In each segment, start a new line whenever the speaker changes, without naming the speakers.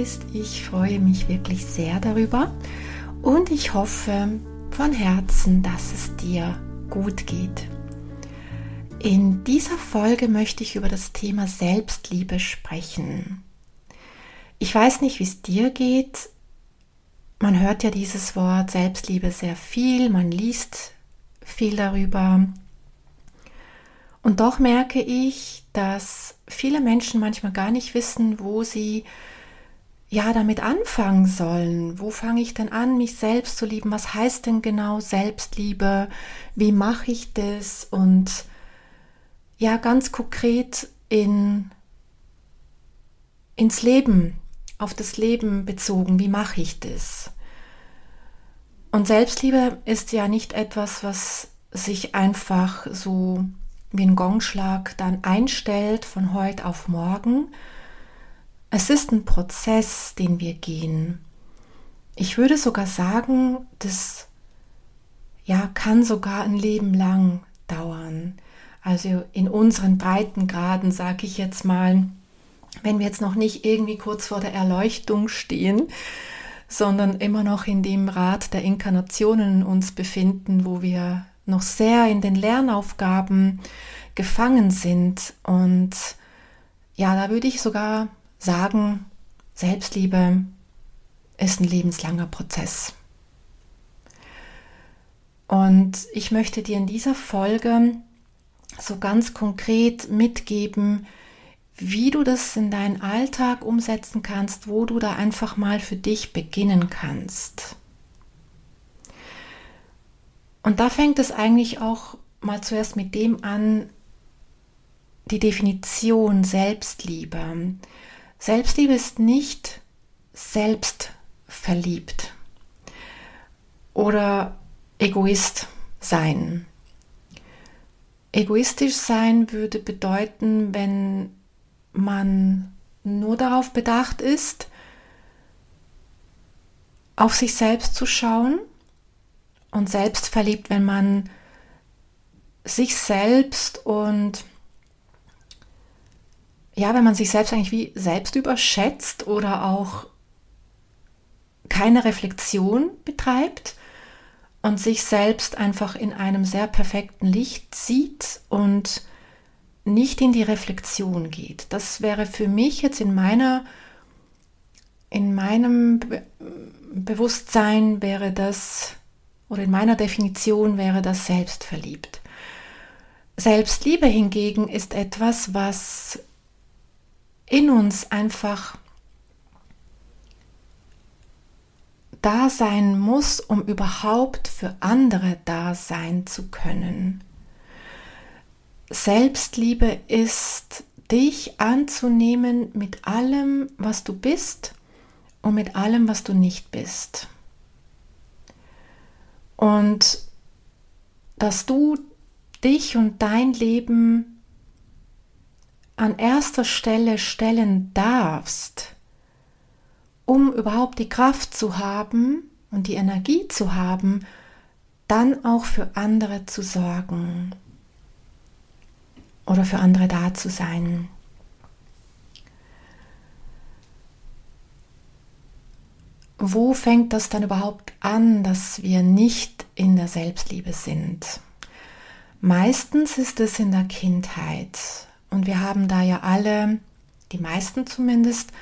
Bist. Ich freue mich wirklich sehr darüber und ich hoffe von Herzen, dass es dir gut geht. In dieser Folge möchte ich über das Thema Selbstliebe sprechen. Ich weiß nicht, wie es dir geht. Man hört ja dieses Wort Selbstliebe sehr viel, man liest viel darüber. Und doch merke ich, dass viele Menschen manchmal gar nicht wissen, wo sie ja damit anfangen sollen. Wo fange ich denn an, mich selbst zu lieben? Was heißt denn genau Selbstliebe? Wie mache ich das? Und ja, ganz konkret in, ins Leben, auf das Leben bezogen, wie mache ich das? Und Selbstliebe ist ja nicht etwas, was sich einfach so wie ein Gongschlag dann einstellt von heute auf morgen. Es ist ein Prozess, den wir gehen. Ich würde sogar sagen, das ja, kann sogar ein Leben lang dauern. Also in unseren Breitengraden, sage ich jetzt mal, wenn wir jetzt noch nicht irgendwie kurz vor der Erleuchtung stehen, sondern immer noch in dem Rad der Inkarnationen uns befinden, wo wir noch sehr in den Lernaufgaben gefangen sind. Und ja, da würde ich sogar sagen, Selbstliebe ist ein lebenslanger Prozess. Und ich möchte dir in dieser Folge so ganz konkret mitgeben, wie du das in deinen Alltag umsetzen kannst, wo du da einfach mal für dich beginnen kannst. Und da fängt es eigentlich auch mal zuerst mit dem an, die Definition Selbstliebe. Selbstliebe ist nicht selbstverliebt oder Egoist sein. Egoistisch sein würde bedeuten, wenn man nur darauf bedacht ist, auf sich selbst zu schauen und selbst verliebt, wenn man sich selbst und ja, wenn man sich selbst eigentlich wie selbst überschätzt oder auch keine Reflexion betreibt und sich selbst einfach in einem sehr perfekten Licht sieht und nicht in die Reflexion geht. Das wäre für mich jetzt in meiner in meinem Be Bewusstsein wäre das oder in meiner Definition wäre das selbstverliebt. Selbstliebe hingegen ist etwas, was in uns einfach da sein muss, um überhaupt für andere da sein zu können. Selbstliebe ist dich anzunehmen mit allem, was du bist und mit allem, was du nicht bist. Und dass du dich und dein Leben an erster Stelle stellen darfst, um überhaupt die Kraft zu haben und die Energie zu haben, dann auch für andere zu sorgen oder für andere da zu sein. wo fängt das dann überhaupt an, dass wir nicht in der Selbstliebe sind? Meistens ist es in der Kindheit und wir haben da ja alle, die meisten zumindest,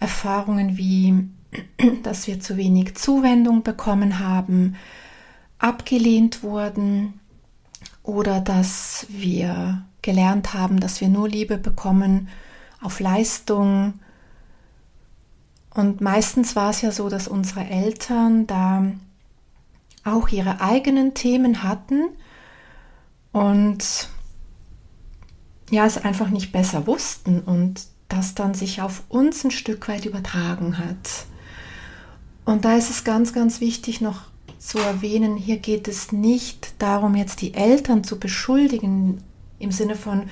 Erfahrungen wie, dass wir zu wenig Zuwendung bekommen haben, abgelehnt wurden oder dass wir gelernt haben, dass wir nur Liebe bekommen auf Leistung, und meistens war es ja so, dass unsere Eltern da auch ihre eigenen Themen hatten und ja, es einfach nicht besser wussten und das dann sich auf uns ein Stück weit übertragen hat. Und da ist es ganz, ganz wichtig noch zu erwähnen, hier geht es nicht darum, jetzt die Eltern zu beschuldigen im Sinne von,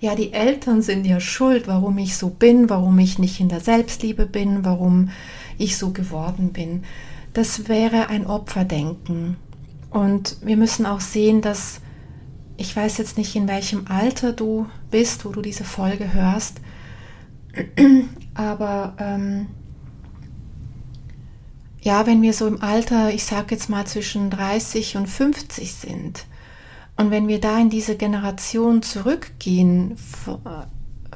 ja, die Eltern sind ja schuld, warum ich so bin, warum ich nicht in der Selbstliebe bin, warum ich so geworden bin. Das wäre ein Opferdenken. Und wir müssen auch sehen, dass ich weiß jetzt nicht, in welchem Alter du bist, wo du diese Folge hörst, aber ähm, ja, wenn wir so im Alter, ich sage jetzt mal zwischen 30 und 50 sind, und wenn wir da in diese Generation zurückgehen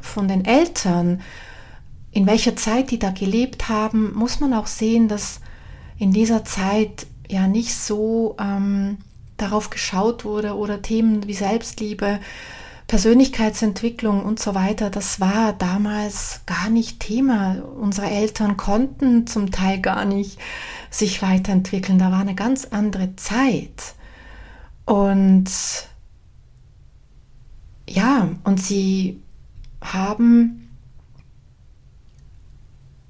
von den Eltern, in welcher Zeit die da gelebt haben, muss man auch sehen, dass in dieser Zeit ja nicht so ähm, darauf geschaut wurde oder Themen wie Selbstliebe, Persönlichkeitsentwicklung und so weiter, das war damals gar nicht Thema. Unsere Eltern konnten zum Teil gar nicht sich weiterentwickeln. Da war eine ganz andere Zeit. Und ja, und sie haben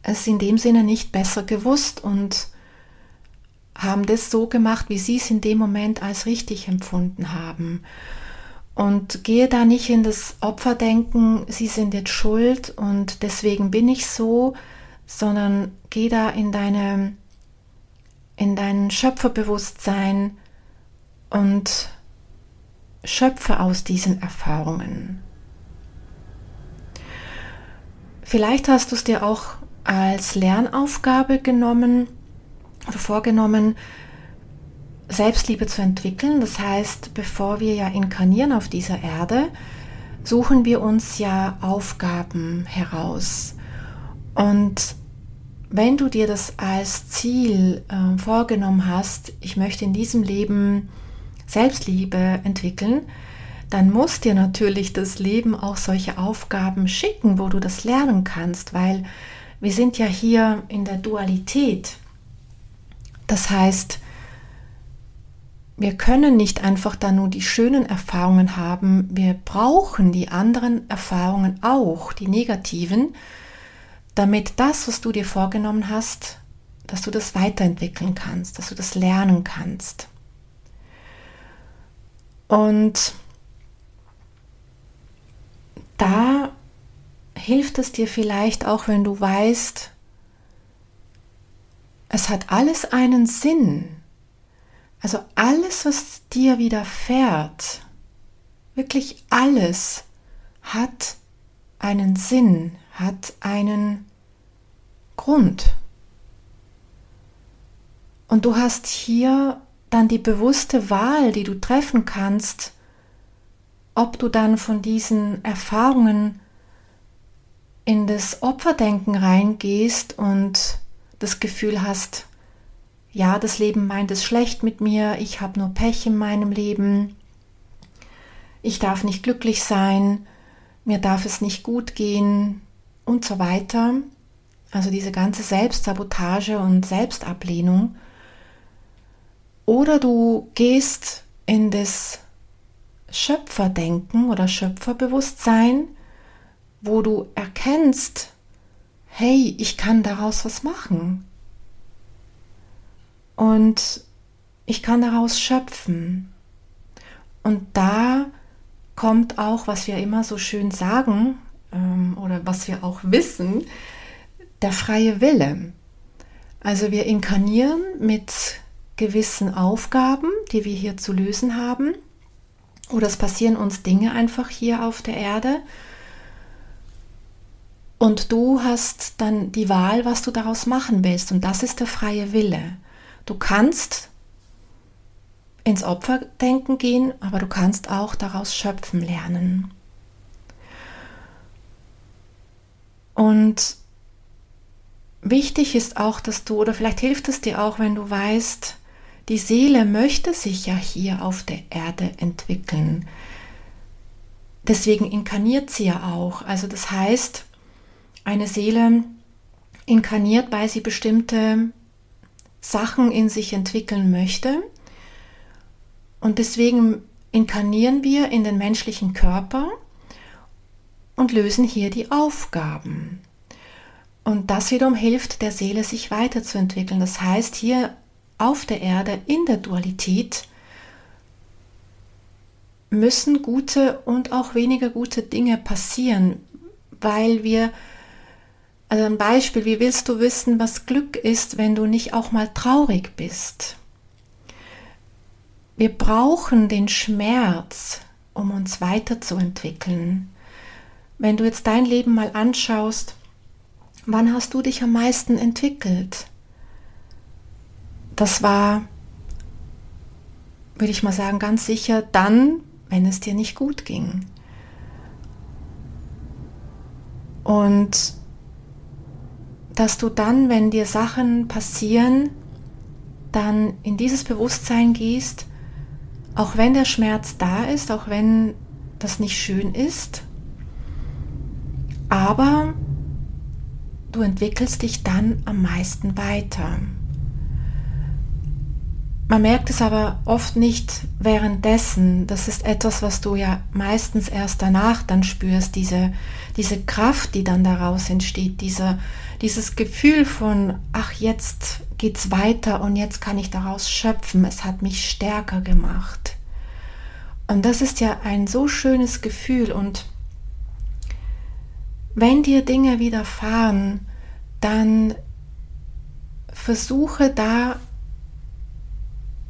es in dem Sinne nicht besser gewusst und haben das so gemacht, wie sie es in dem Moment als richtig empfunden haben. Und gehe da nicht in das Opferdenken, sie sind jetzt schuld und deswegen bin ich so, sondern geh da in deine in dein Schöpferbewusstsein und schöpfe aus diesen Erfahrungen. Vielleicht hast du es dir auch als Lernaufgabe genommen, vorgenommen, Selbstliebe zu entwickeln. Das heißt, bevor wir ja inkarnieren auf dieser Erde, suchen wir uns ja Aufgaben heraus. Und wenn du dir das als Ziel äh, vorgenommen hast, ich möchte in diesem Leben Selbstliebe entwickeln, dann muss dir natürlich das Leben auch solche Aufgaben schicken, wo du das lernen kannst, weil wir sind ja hier in der Dualität. Das heißt, wir können nicht einfach da nur die schönen Erfahrungen haben, wir brauchen die anderen Erfahrungen auch, die negativen, damit das, was du dir vorgenommen hast, dass du das weiterentwickeln kannst, dass du das lernen kannst. Und da hilft es dir vielleicht auch, wenn du weißt, es hat alles einen Sinn. Also alles, was dir widerfährt, wirklich alles hat einen Sinn, hat einen Grund. Und du hast hier dann die bewusste Wahl, die du treffen kannst, ob du dann von diesen Erfahrungen in das Opferdenken reingehst und das Gefühl hast, ja, das Leben meint es schlecht mit mir, ich habe nur Pech in meinem Leben, ich darf nicht glücklich sein, mir darf es nicht gut gehen und so weiter. Also diese ganze Selbstsabotage und Selbstablehnung. Oder du gehst in das Schöpferdenken oder Schöpferbewusstsein, wo du erkennst, hey, ich kann daraus was machen. Und ich kann daraus schöpfen. Und da kommt auch, was wir immer so schön sagen ähm, oder was wir auch wissen, der freie Wille. Also wir inkarnieren mit gewissen Aufgaben, die wir hier zu lösen haben. Oder es passieren uns Dinge einfach hier auf der Erde und du hast dann die Wahl, was du daraus machen willst. Und das ist der freie Wille. Du kannst ins Opferdenken gehen, aber du kannst auch daraus schöpfen lernen. Und wichtig ist auch, dass du, oder vielleicht hilft es dir auch, wenn du weißt, die Seele möchte sich ja hier auf der Erde entwickeln. Deswegen inkarniert sie ja auch. Also das heißt, eine Seele inkarniert, weil sie bestimmte Sachen in sich entwickeln möchte. Und deswegen inkarnieren wir in den menschlichen Körper. und lösen hier die Aufgaben. Und das wiederum hilft der Seele, sich weiterzuentwickeln. Das heißt, hier auf der Erde in der Dualität müssen gute und auch weniger gute Dinge passieren, weil wir, also ein Beispiel, wie willst du wissen, was Glück ist, wenn du nicht auch mal traurig bist? Wir brauchen den Schmerz, um uns weiterzuentwickeln. Wenn du jetzt dein Leben mal anschaust, wann hast du dich am meisten entwickelt? Das war, würde ich mal sagen, ganz sicher dann, wenn es dir nicht gut ging. Und dass du dann, wenn dir Sachen passieren, dann in dieses Bewusstsein gehst, auch wenn der Schmerz da ist, auch wenn das nicht schön ist, aber du entwickelst dich dann am meisten weiter. Man merkt es aber oft nicht währenddessen. Das ist etwas, was du ja meistens erst danach dann spürst, diese, diese Kraft, die dann daraus entsteht, diese, dieses Gefühl von, ach, jetzt geht's weiter und jetzt kann ich daraus schöpfen. Es hat mich stärker gemacht. Und das ist ja ein so schönes Gefühl und wenn dir Dinge widerfahren, dann versuche da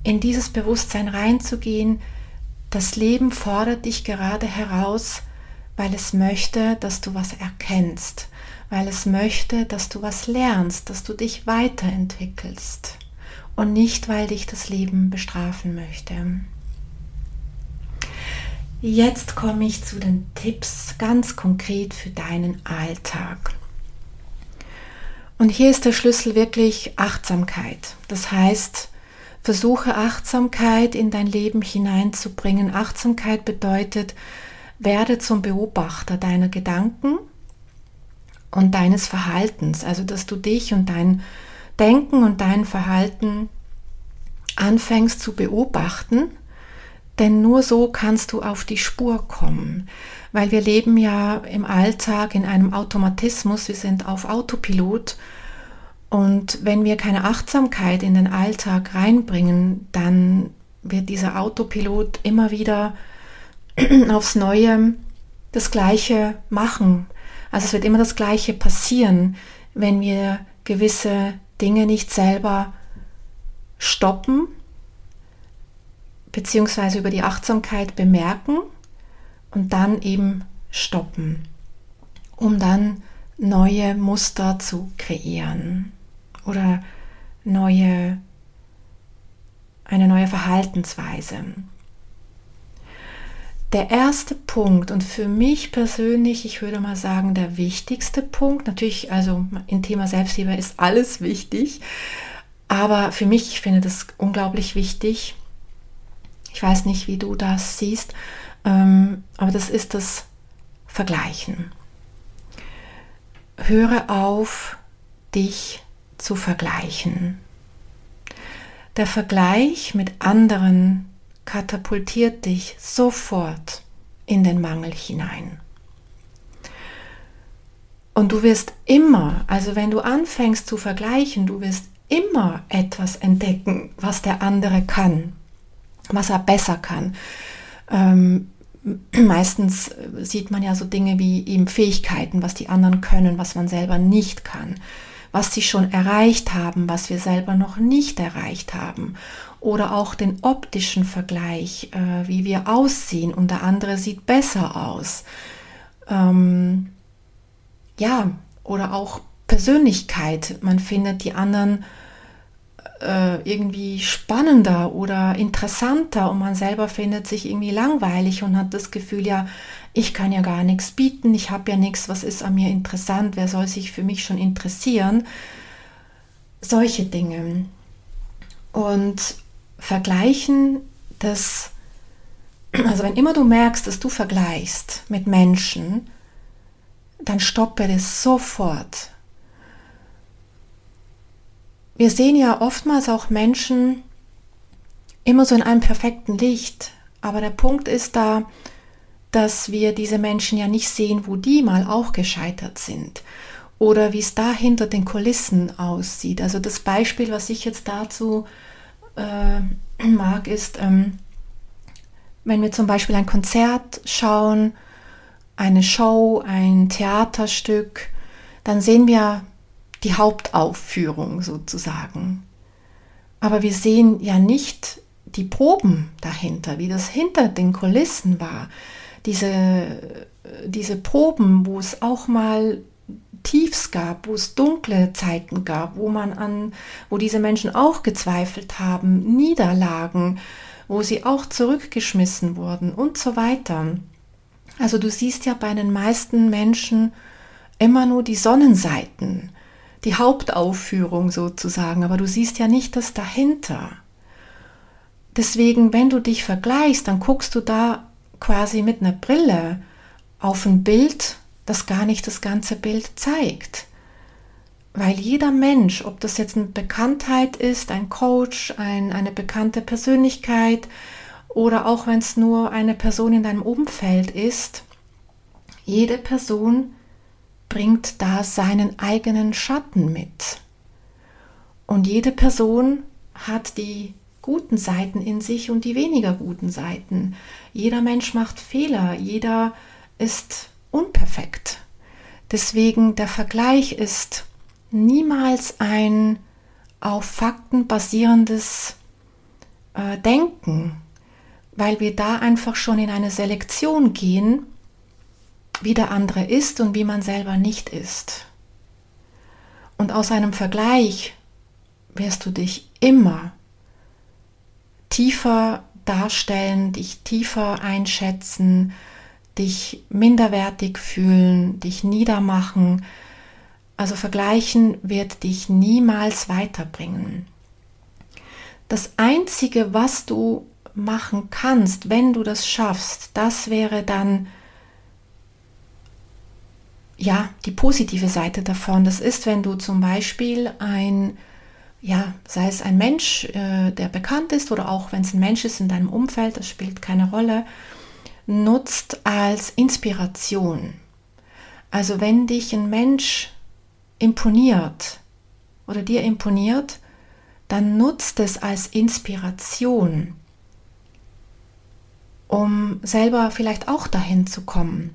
in dieses Bewusstsein reinzugehen, das Leben fordert dich gerade heraus, weil es möchte, dass du was erkennst, weil es möchte, dass du was lernst, dass du dich weiterentwickelst und nicht, weil dich das Leben bestrafen möchte. Jetzt komme ich zu den Tipps ganz konkret für deinen Alltag. Und hier ist der Schlüssel wirklich Achtsamkeit. Das heißt, versuche Achtsamkeit in dein Leben hineinzubringen. Achtsamkeit bedeutet, werde zum Beobachter deiner Gedanken und deines Verhaltens. Also, dass du dich und dein Denken und dein Verhalten anfängst zu beobachten denn nur so kannst du auf die Spur kommen, weil wir leben ja im Alltag in einem Automatismus, wir sind auf Autopilot und wenn wir keine Achtsamkeit in den Alltag reinbringen, dann wird dieser Autopilot immer wieder aufs Neue das Gleiche machen. Also es wird immer das Gleiche passieren, wenn wir gewisse Dinge nicht selber stoppen beziehungsweise über die Achtsamkeit bemerken und dann eben stoppen, um dann neue Muster zu kreieren oder neue, eine neue Verhaltensweise. Der erste Punkt und für mich persönlich, ich würde mal sagen, der wichtigste Punkt, natürlich, also im Thema Selbstliebe ist alles wichtig, aber für mich, ich finde das unglaublich wichtig, ich weiß nicht, wie du das siehst, ähm, aber das ist das Vergleichen. Höre auf, dich zu vergleichen. Der Vergleich mit anderen katapultiert dich sofort in den Mangel hinein. Und du wirst immer, also wenn du anfängst zu vergleichen, du wirst immer etwas entdecken, was der andere kann was er besser kann. Ähm, meistens sieht man ja so Dinge wie eben Fähigkeiten, was die anderen können, was man selber nicht kann, was sie schon erreicht haben, was wir selber noch nicht erreicht haben. Oder auch den optischen Vergleich, äh, wie wir aussehen und der andere sieht besser aus. Ähm, ja, oder auch Persönlichkeit. Man findet die anderen äh, irgendwie spannender oder interessanter und man selber findet sich irgendwie langweilig und hat das Gefühl, ja, ich kann ja gar nichts bieten, ich habe ja nichts, was ist an mir interessant, wer soll sich für mich schon interessieren? Solche Dinge. Und vergleichen, das, also wenn immer du merkst, dass du vergleichst mit Menschen, dann stoppe das sofort wir sehen ja oftmals auch Menschen immer so in einem perfekten Licht. Aber der Punkt ist da, dass wir diese Menschen ja nicht sehen, wo die mal auch gescheitert sind oder wie es da hinter den Kulissen aussieht. Also das Beispiel, was ich jetzt dazu äh, mag, ist, ähm, wenn wir zum Beispiel ein Konzert schauen, eine Show, ein Theaterstück, dann sehen wir die Hauptaufführung sozusagen. Aber wir sehen ja nicht die Proben dahinter, wie das hinter den Kulissen war. Diese, diese Proben, wo es auch mal Tiefs gab, wo es dunkle Zeiten gab, wo man an, wo diese Menschen auch gezweifelt haben, Niederlagen, wo sie auch zurückgeschmissen wurden und so weiter. Also du siehst ja bei den meisten Menschen immer nur die Sonnenseiten, die Hauptaufführung sozusagen, aber du siehst ja nicht das dahinter. Deswegen, wenn du dich vergleichst, dann guckst du da quasi mit einer Brille auf ein Bild, das gar nicht das ganze Bild zeigt. Weil jeder Mensch, ob das jetzt eine Bekanntheit ist, ein Coach, ein, eine bekannte Persönlichkeit oder auch wenn es nur eine Person in deinem Umfeld ist, jede Person bringt da seinen eigenen Schatten mit. Und jede Person hat die guten Seiten in sich und die weniger guten Seiten. Jeder Mensch macht Fehler, jeder ist unperfekt. Deswegen der Vergleich ist niemals ein auf Fakten basierendes äh, Denken, weil wir da einfach schon in eine Selektion gehen, wie der andere ist und wie man selber nicht ist. Und aus einem Vergleich wirst du dich immer tiefer darstellen, dich tiefer einschätzen, dich minderwertig fühlen, dich niedermachen. Also vergleichen wird dich niemals weiterbringen. Das Einzige, was du machen kannst, wenn du das schaffst, das wäre dann ja die positive Seite davon. Das ist, wenn du zum Beispiel ein ja, sei es ein Mensch, äh, der bekannt ist oder auch wenn es ein Mensch ist in deinem Umfeld, das spielt keine Rolle, nutzt als Inspiration. Also wenn dich ein Mensch imponiert oder dir imponiert, dann nutzt es als Inspiration, um selber vielleicht auch dahin zu kommen.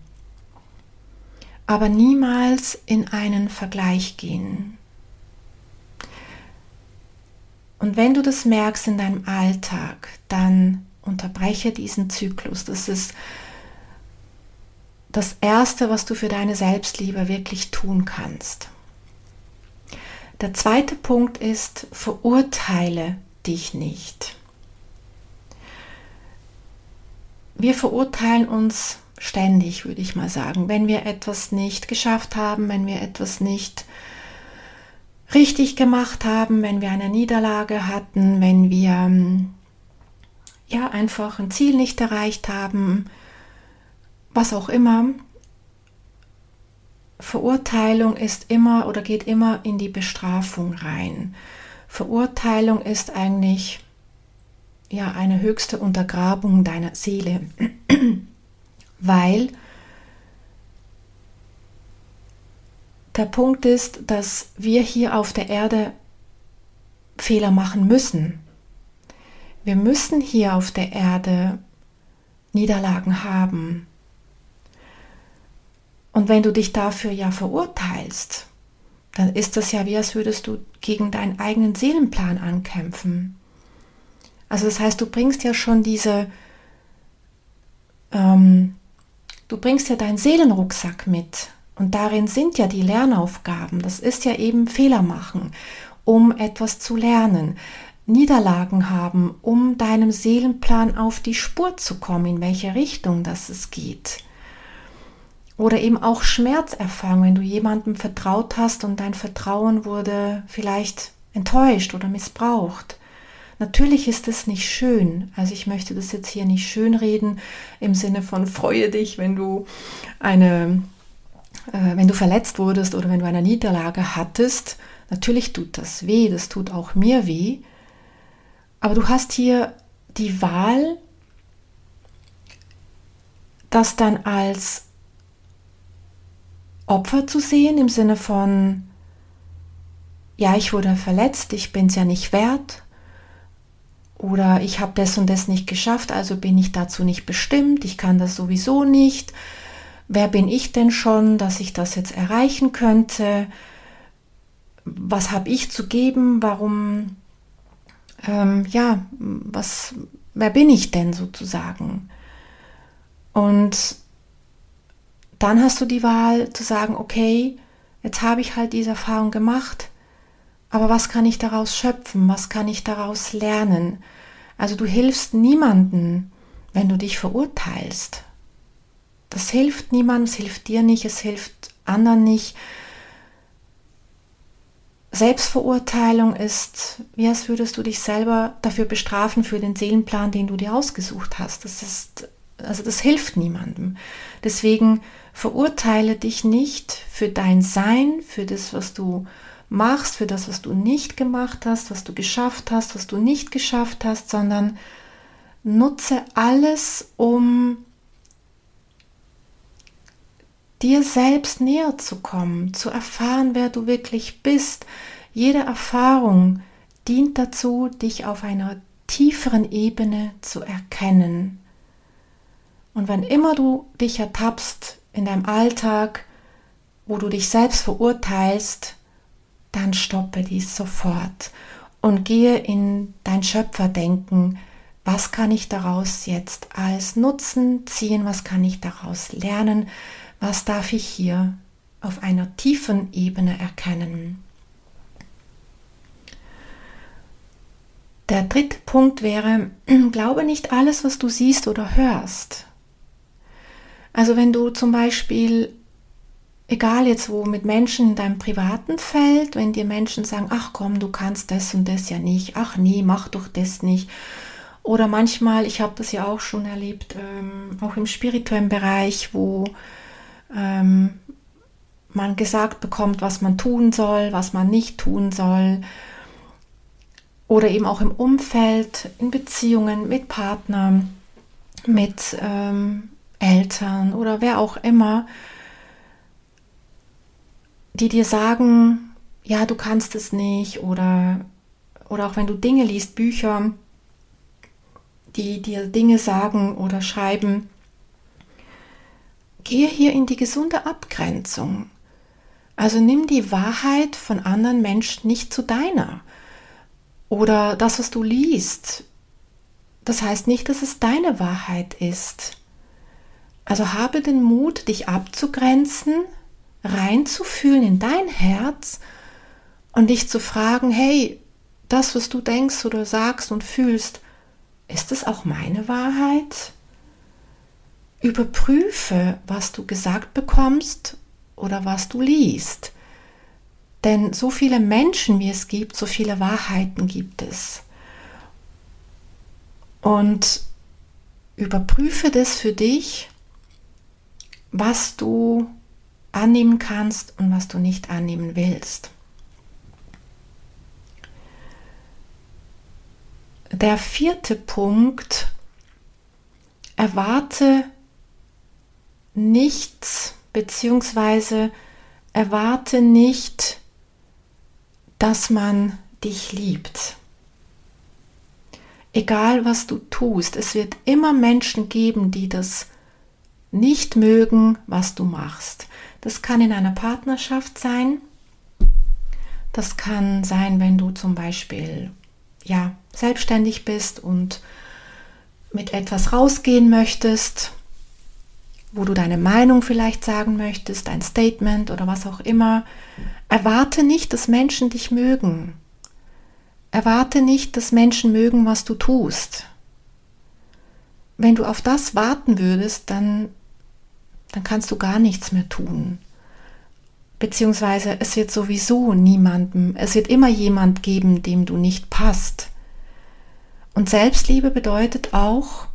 Aber niemals in einen Vergleich gehen. Und wenn du das merkst in deinem Alltag, dann Unterbreche diesen Zyklus. Das ist das Erste, was du für deine Selbstliebe wirklich tun kannst. Der zweite Punkt ist, verurteile dich nicht. Wir verurteilen uns ständig, würde ich mal sagen, wenn wir etwas nicht geschafft haben, wenn wir etwas nicht richtig gemacht haben, wenn wir eine Niederlage hatten, wenn wir ähm, ja einfach ein Ziel nicht erreicht haben, was auch immer. Verurteilung ist immer oder geht immer in die Bestrafung rein. Verurteilung ist eigentlich ja eine höchste Untergrabung deiner Seele, weil der Punkt ist, dass wir hier auf der Erde Fehler machen müssen. Wir müssen hier auf der Erde Niederlagen haben. Und wenn du dich dafür ja verurteilst, dann ist das ja wie, als würdest du gegen deinen eigenen Seelenplan ankämpfen. Also das heißt, du bringst ja schon diese, ähm, du bringst ja deinen Seelenrucksack mit. Und darin sind ja die Lernaufgaben. Das ist ja eben Fehler machen, um etwas zu lernen. Niederlagen haben, um deinem Seelenplan auf die Spur zu kommen, in welche Richtung das es geht. Oder eben auch Schmerzerfahrung, wenn du jemandem vertraut hast und dein Vertrauen wurde vielleicht enttäuscht oder missbraucht. Natürlich ist es nicht schön. Also ich möchte das jetzt hier nicht schönreden im Sinne von freue dich, wenn du eine, äh, wenn du verletzt wurdest oder wenn du eine Niederlage hattest. Natürlich tut das weh, das tut auch mir weh. Aber du hast hier die Wahl, das dann als Opfer zu sehen im Sinne von, ja, ich wurde verletzt, ich bin es ja nicht wert. Oder ich habe das und das nicht geschafft, also bin ich dazu nicht bestimmt, ich kann das sowieso nicht. Wer bin ich denn schon, dass ich das jetzt erreichen könnte? Was habe ich zu geben? Warum, ähm, ja, was, wer bin ich denn sozusagen? Und dann hast du die Wahl zu sagen, okay, jetzt habe ich halt diese Erfahrung gemacht, aber was kann ich daraus schöpfen? Was kann ich daraus lernen? Also du hilfst niemanden, wenn du dich verurteilst. Das hilft niemandem, es hilft dir nicht, es hilft anderen nicht. Selbstverurteilung ist, wie als würdest du dich selber dafür bestrafen für den Seelenplan, den du dir ausgesucht hast. Das ist, also das hilft niemandem. Deswegen verurteile dich nicht für dein Sein, für das, was du machst, für das, was du nicht gemacht hast, was du geschafft hast, was du nicht geschafft hast, sondern nutze alles, um dir selbst näher zu kommen, zu erfahren, wer du wirklich bist. Jede Erfahrung dient dazu, dich auf einer tieferen Ebene zu erkennen. Und wann immer du dich ertappst in deinem Alltag, wo du dich selbst verurteilst, dann stoppe dies sofort und gehe in dein Schöpferdenken. Was kann ich daraus jetzt als Nutzen ziehen? Was kann ich daraus lernen? Was darf ich hier auf einer tiefen Ebene erkennen? Der dritte Punkt wäre, glaube nicht alles, was du siehst oder hörst. Also wenn du zum Beispiel egal jetzt wo, mit Menschen in deinem privaten Feld, wenn dir Menschen sagen, ach komm, du kannst das und das ja nicht, ach nee, mach doch das nicht. Oder manchmal, ich habe das ja auch schon erlebt, ähm, auch im spirituellen Bereich, wo ähm, man gesagt bekommt, was man tun soll, was man nicht tun soll. Oder eben auch im Umfeld, in Beziehungen mit Partnern, mit ähm, Eltern oder wer auch immer die dir sagen, ja, du kannst es nicht oder, oder auch wenn du Dinge liest, Bücher, die dir Dinge sagen oder schreiben, gehe hier in die gesunde Abgrenzung. Also nimm die Wahrheit von anderen Menschen nicht zu deiner. Oder das, was du liest, das heißt nicht, dass es deine Wahrheit ist. Also habe den Mut, dich abzugrenzen, reinzufühlen in dein Herz und dich zu fragen, hey, das, was du denkst oder sagst und fühlst, ist es auch meine Wahrheit? Überprüfe, was du gesagt bekommst oder was du liest. Denn so viele Menschen, wie es gibt, so viele Wahrheiten gibt es. Und überprüfe das für dich, was du annehmen kannst und was du nicht annehmen willst. Der vierte Punkt, erwarte nichts beziehungsweise erwarte nicht, dass man dich liebt. Egal was du tust, es wird immer Menschen geben, die das nicht mögen, was du machst. Das kann in einer Partnerschaft sein. Das kann sein, wenn du zum Beispiel ja, selbstständig bist und mit etwas rausgehen möchtest, wo du deine Meinung vielleicht sagen möchtest, ein Statement oder was auch immer. Erwarte nicht, dass Menschen dich mögen. Erwarte nicht, dass Menschen mögen, was du tust. Wenn du auf das warten würdest, dann dann kannst du gar nichts mehr tun. Beziehungsweise es wird sowieso niemandem, es wird immer jemand geben, dem du nicht passt. Und Selbstliebe bedeutet auch,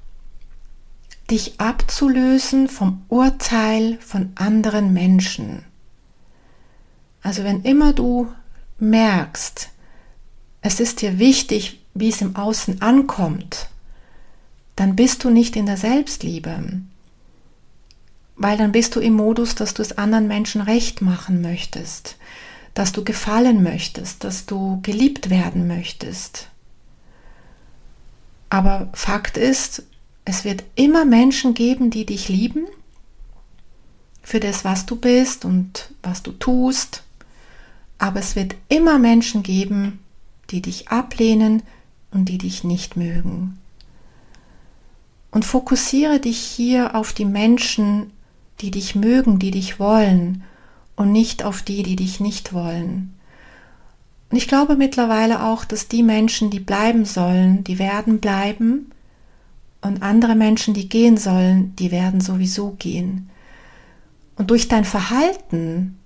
dich abzulösen vom Urteil von anderen Menschen. Also wenn immer du merkst, es ist dir wichtig, wie es im Außen ankommt, dann bist du nicht in der Selbstliebe weil dann bist du im Modus, dass du es anderen Menschen recht machen möchtest, dass du gefallen möchtest, dass du geliebt werden möchtest. Aber Fakt ist, es wird immer Menschen geben, die dich lieben, für das, was du bist und was du tust. Aber es wird immer Menschen geben, die dich ablehnen und die dich nicht mögen. Und fokussiere dich hier auf die Menschen, die dich mögen, die dich wollen und nicht auf die, die dich nicht wollen. Und ich glaube mittlerweile auch, dass die Menschen, die bleiben sollen, die werden bleiben und andere Menschen, die gehen sollen, die werden sowieso gehen. Und durch dein Verhalten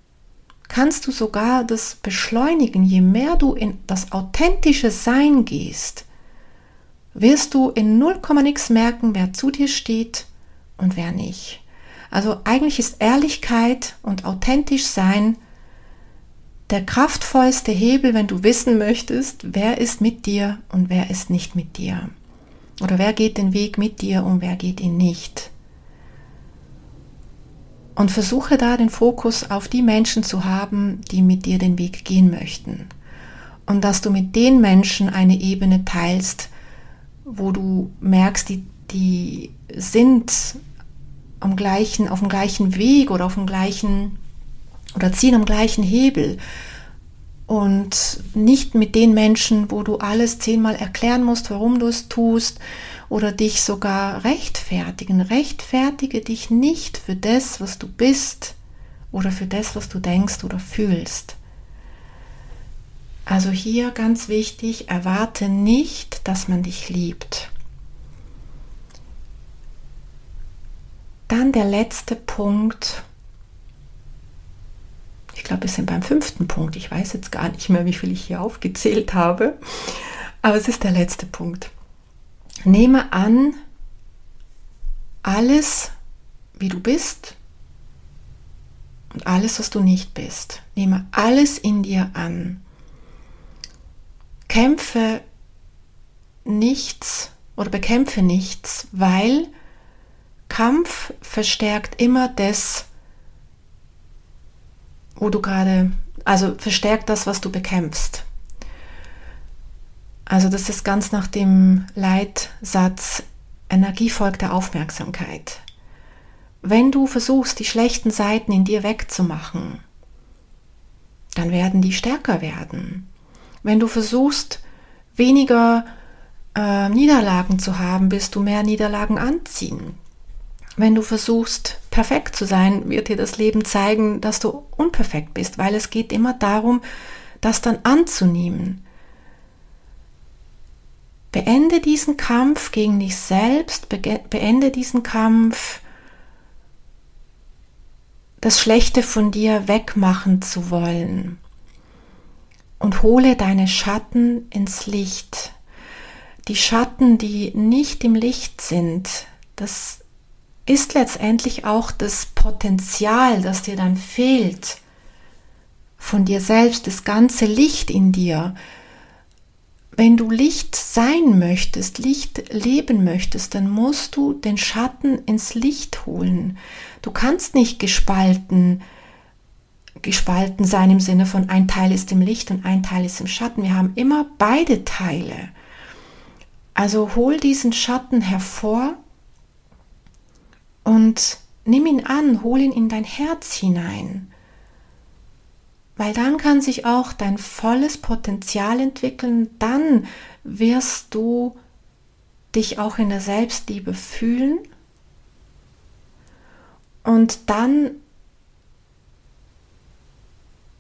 kannst du sogar das beschleunigen. Je mehr du in das authentische Sein gehst, wirst du in 0, nix merken, wer zu dir steht und wer nicht. Also eigentlich ist Ehrlichkeit und authentisch sein der kraftvollste Hebel, wenn du wissen möchtest, wer ist mit dir und wer ist nicht mit dir. Oder wer geht den Weg mit dir und wer geht ihn nicht. Und versuche da den Fokus auf die Menschen zu haben, die mit dir den Weg gehen möchten. Und dass du mit den Menschen eine Ebene teilst, wo du merkst, die, die sind am gleichen, auf dem gleichen Weg oder auf dem gleichen oder ziehen am gleichen Hebel. Und nicht mit den Menschen, wo du alles zehnmal erklären musst, warum du es tust oder dich sogar rechtfertigen. Rechtfertige dich nicht für das, was du bist oder für das, was du denkst oder fühlst. Also hier ganz wichtig, erwarte nicht, dass man dich liebt. Dann der letzte Punkt. Ich glaube, wir sind beim fünften Punkt. Ich weiß jetzt gar nicht mehr, wie viel ich hier aufgezählt habe. Aber es ist der letzte Punkt. Nehme an, alles, wie du bist und alles, was du nicht bist. Nehme alles in dir an. Kämpfe nichts oder bekämpfe nichts, weil Kampf verstärkt immer das, wo du gerade, also verstärkt das, was du bekämpfst. Also das ist ganz nach dem Leitsatz Energie folgt der Aufmerksamkeit. Wenn du versuchst, die schlechten Seiten in dir wegzumachen, dann werden die stärker werden. Wenn du versuchst, weniger äh, Niederlagen zu haben, wirst du mehr Niederlagen anziehen. Wenn du versuchst, perfekt zu sein, wird dir das Leben zeigen, dass du unperfekt bist, weil es geht immer darum, das dann anzunehmen. Beende diesen Kampf gegen dich selbst, beende diesen Kampf, das Schlechte von dir wegmachen zu wollen und hole deine Schatten ins Licht. Die Schatten, die nicht im Licht sind, das ist letztendlich auch das Potenzial, das dir dann fehlt von dir selbst, das ganze Licht in dir. Wenn du Licht sein möchtest, Licht leben möchtest, dann musst du den Schatten ins Licht holen. Du kannst nicht gespalten, gespalten sein im Sinne von ein Teil ist im Licht und ein Teil ist im Schatten. Wir haben immer beide Teile. Also hol diesen Schatten hervor und nimm ihn an, hol ihn in dein Herz hinein. Weil dann kann sich auch dein volles Potenzial entwickeln, dann wirst du dich auch in der Selbstliebe fühlen. Und dann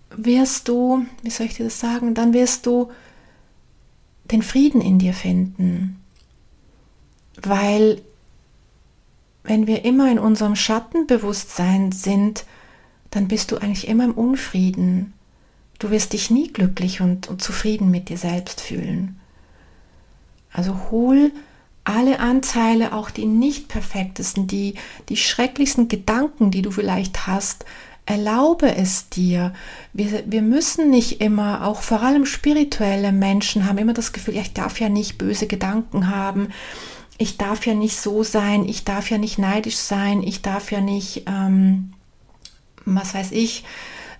wirst du, wie soll ich dir das sagen, dann wirst du den Frieden in dir finden, weil wenn wir immer in unserem Schattenbewusstsein sind, dann bist du eigentlich immer im Unfrieden. Du wirst dich nie glücklich und, und zufrieden mit dir selbst fühlen. Also hol alle Anteile, auch die nicht perfektesten, die, die schrecklichsten Gedanken, die du vielleicht hast, erlaube es dir. Wir, wir müssen nicht immer, auch vor allem spirituelle Menschen haben immer das Gefühl, ich darf ja nicht böse Gedanken haben ich darf ja nicht so sein, ich darf ja nicht neidisch sein, ich darf ja nicht, ähm, was weiß ich,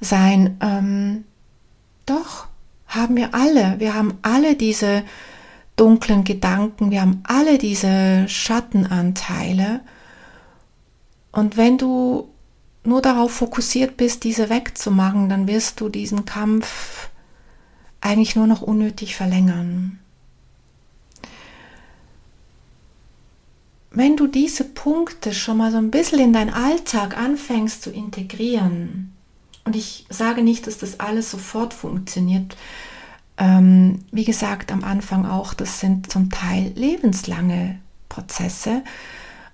sein. Ähm, doch, haben wir alle. Wir haben alle diese dunklen Gedanken, wir haben alle diese Schattenanteile. Und wenn du nur darauf fokussiert bist, diese wegzumachen, dann wirst du diesen Kampf eigentlich nur noch unnötig verlängern. Wenn du diese Punkte schon mal so ein bisschen in deinen Alltag anfängst zu integrieren, und ich sage nicht, dass das alles sofort funktioniert, ähm, wie gesagt am Anfang auch, das sind zum Teil lebenslange Prozesse,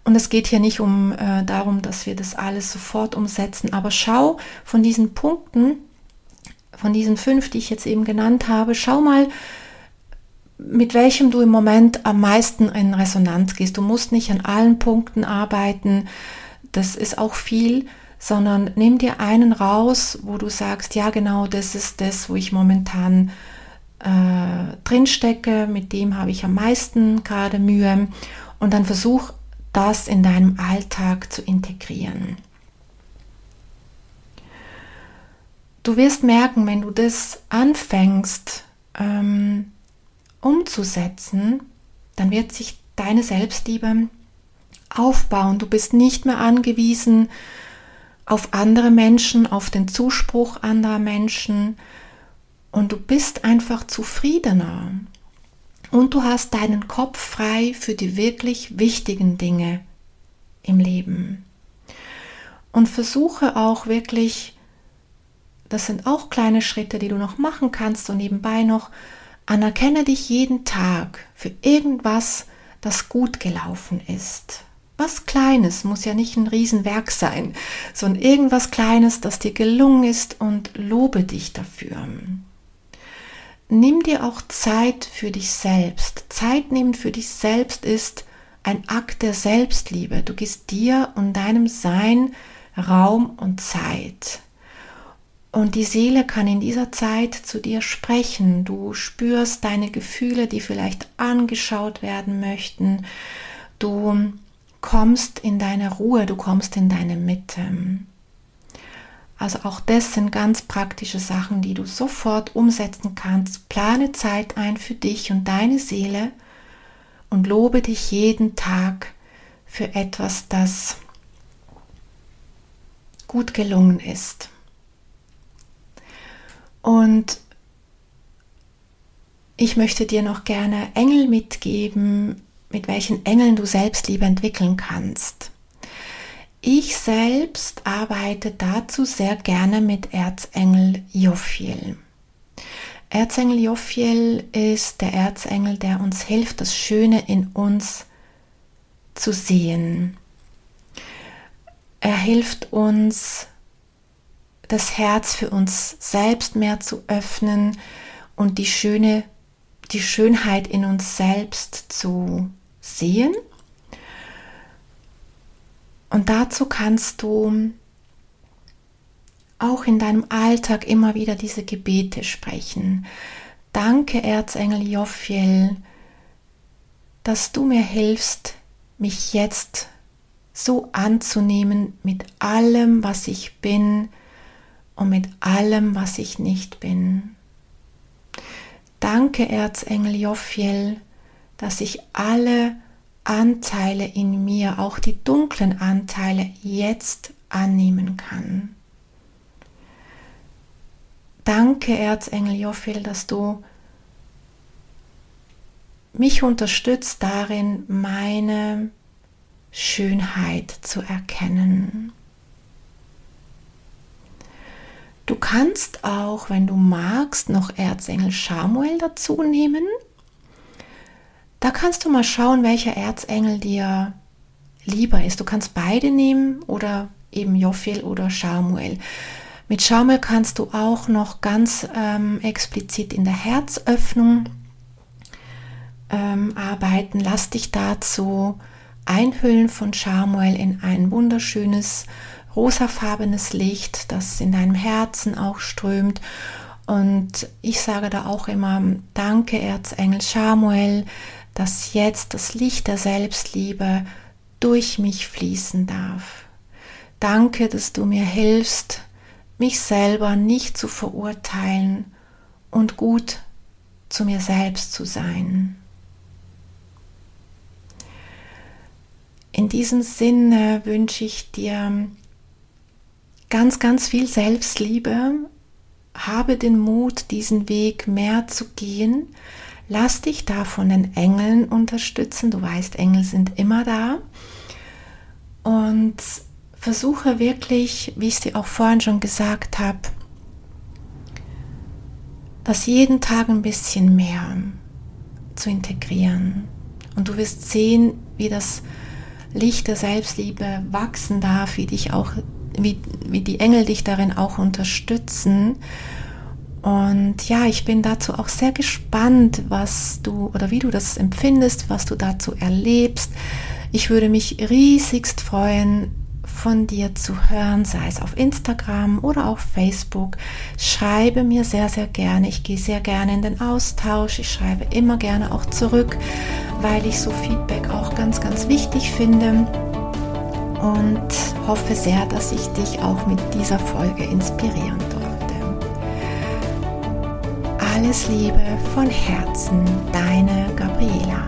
und es geht hier nicht um äh, darum, dass wir das alles sofort umsetzen, aber schau von diesen Punkten, von diesen fünf, die ich jetzt eben genannt habe, schau mal, mit welchem du im Moment am meisten in Resonanz gehst. Du musst nicht an allen Punkten arbeiten, das ist auch viel, sondern nimm dir einen raus, wo du sagst, ja genau, das ist das, wo ich momentan äh, drinstecke, mit dem habe ich am meisten gerade Mühe und dann versuch das in deinem Alltag zu integrieren. Du wirst merken, wenn du das anfängst ähm, umzusetzen, dann wird sich deine Selbstliebe aufbauen. Du bist nicht mehr angewiesen auf andere Menschen, auf den Zuspruch anderer Menschen und du bist einfach zufriedener und du hast deinen Kopf frei für die wirklich wichtigen Dinge im Leben. Und versuche auch wirklich, das sind auch kleine Schritte, die du noch machen kannst und nebenbei noch, anerkenne dich jeden Tag für irgendwas, das gut gelaufen ist. Was Kleines muss ja nicht ein Riesenwerk sein, sondern irgendwas Kleines, das dir gelungen ist und lobe dich dafür nimm dir auch Zeit für dich selbst. Zeit nehmen für dich selbst ist ein Akt der Selbstliebe. Du gibst dir und deinem Sein Raum und Zeit. Und die Seele kann in dieser Zeit zu dir sprechen. Du spürst deine Gefühle, die vielleicht angeschaut werden möchten. Du kommst in deine Ruhe, du kommst in deine Mitte. Also auch das sind ganz praktische Sachen, die du sofort umsetzen kannst. Plane Zeit ein für dich und deine Seele und lobe dich jeden Tag für etwas, das gut gelungen ist. Und ich möchte dir noch gerne Engel mitgeben, mit welchen Engeln du Selbstliebe entwickeln kannst. Ich selbst arbeite dazu sehr gerne mit Erzengel Jophiel. Erzengel Jophiel ist der Erzengel, der uns hilft, das Schöne in uns zu sehen. Er hilft uns, das Herz für uns selbst mehr zu öffnen und die schöne, die Schönheit in uns selbst zu sehen und dazu kannst du auch in deinem Alltag immer wieder diese Gebete sprechen. Danke, Erzengel Jophiel, dass du mir hilfst, mich jetzt so anzunehmen mit allem, was ich bin und mit allem, was ich nicht bin. Danke, Erzengel Jophiel, dass ich alle Anteile in mir, auch die dunklen Anteile jetzt annehmen kann. Danke, Erzengel Jophiel, dass du mich unterstützt darin, meine Schönheit zu erkennen. Du kannst auch, wenn du magst, noch Erzengel Samuel dazu nehmen. Da kannst du mal schauen, welcher Erzengel dir lieber ist. Du kannst beide nehmen oder eben Jophiel oder Samuel. Mit Samuel kannst du auch noch ganz ähm, explizit in der Herzöffnung ähm, arbeiten. Lass dich dazu einhüllen von Samuel in ein wunderschönes rosafarbenes Licht, das in deinem Herzen auch strömt. Und ich sage da auch immer, danke Erzengel Samuel, dass jetzt das Licht der Selbstliebe durch mich fließen darf. Danke, dass du mir hilfst, mich selber nicht zu verurteilen und gut zu mir selbst zu sein. In diesem Sinne wünsche ich dir ganz, ganz viel Selbstliebe. Habe den Mut, diesen Weg mehr zu gehen. Lass dich da von den Engeln unterstützen. Du weißt, Engel sind immer da. Und versuche wirklich, wie ich es dir auch vorhin schon gesagt habe, das jeden Tag ein bisschen mehr zu integrieren. Und du wirst sehen, wie das Licht der Selbstliebe wachsen darf, wie dich auch, wie, wie die Engel dich darin auch unterstützen. Und ja, ich bin dazu auch sehr gespannt, was du oder wie du das empfindest, was du dazu erlebst. Ich würde mich riesigst freuen, von dir zu hören, sei es auf Instagram oder auf Facebook. Schreibe mir sehr, sehr gerne. Ich gehe sehr gerne in den Austausch. Ich schreibe immer gerne auch zurück, weil ich so Feedback auch ganz, ganz wichtig finde. Und hoffe sehr, dass ich dich auch mit dieser Folge inspirieren durfte. Alles Liebe von Herzen, deine Gabriela.